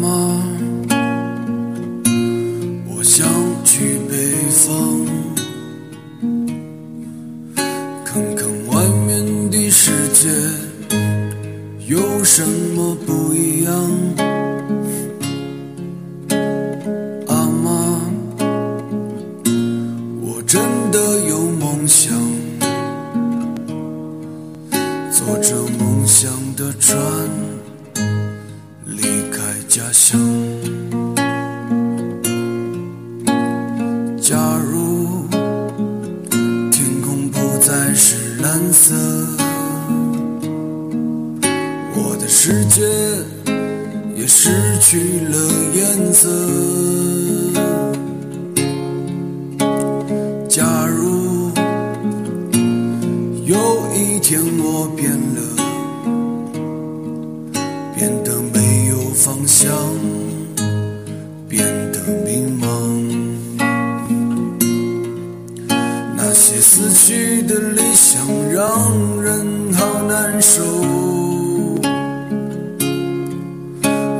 妈我想去北方看看外面的世界有什么不一样。阿妈我真的有梦想坐着梦想的船。开家乡。假如天空不再是蓝色，我的世界也失去了颜色。假如有一天我变了，变将，变得迷茫。那些死去的理想让人好难受，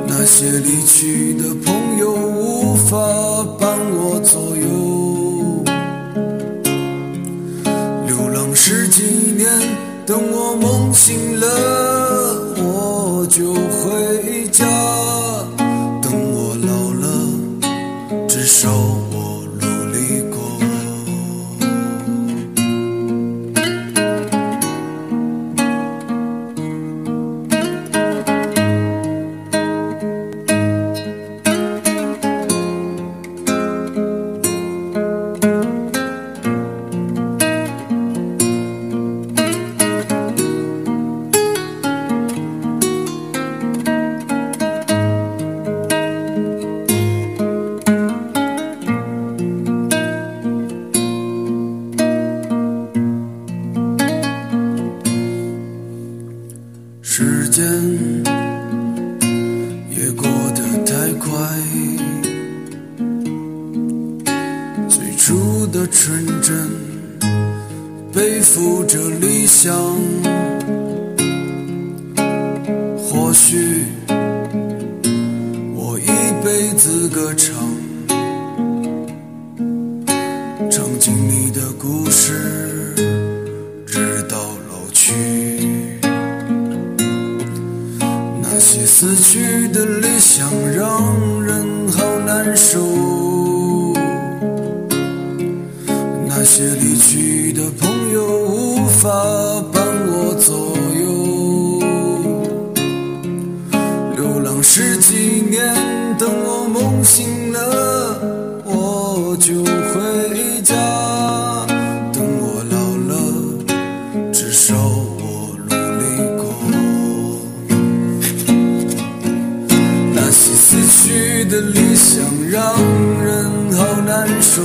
那些离去的朋友无法伴我左右。流浪十几年，等我梦醒了，我就回时间也过得太快，最初的纯真背负着理想，或许我一辈子歌唱，唱尽你的故事，直到老去。那些死去的理想让人好难受，那些离去的朋友无法帮我的理想让人好难受，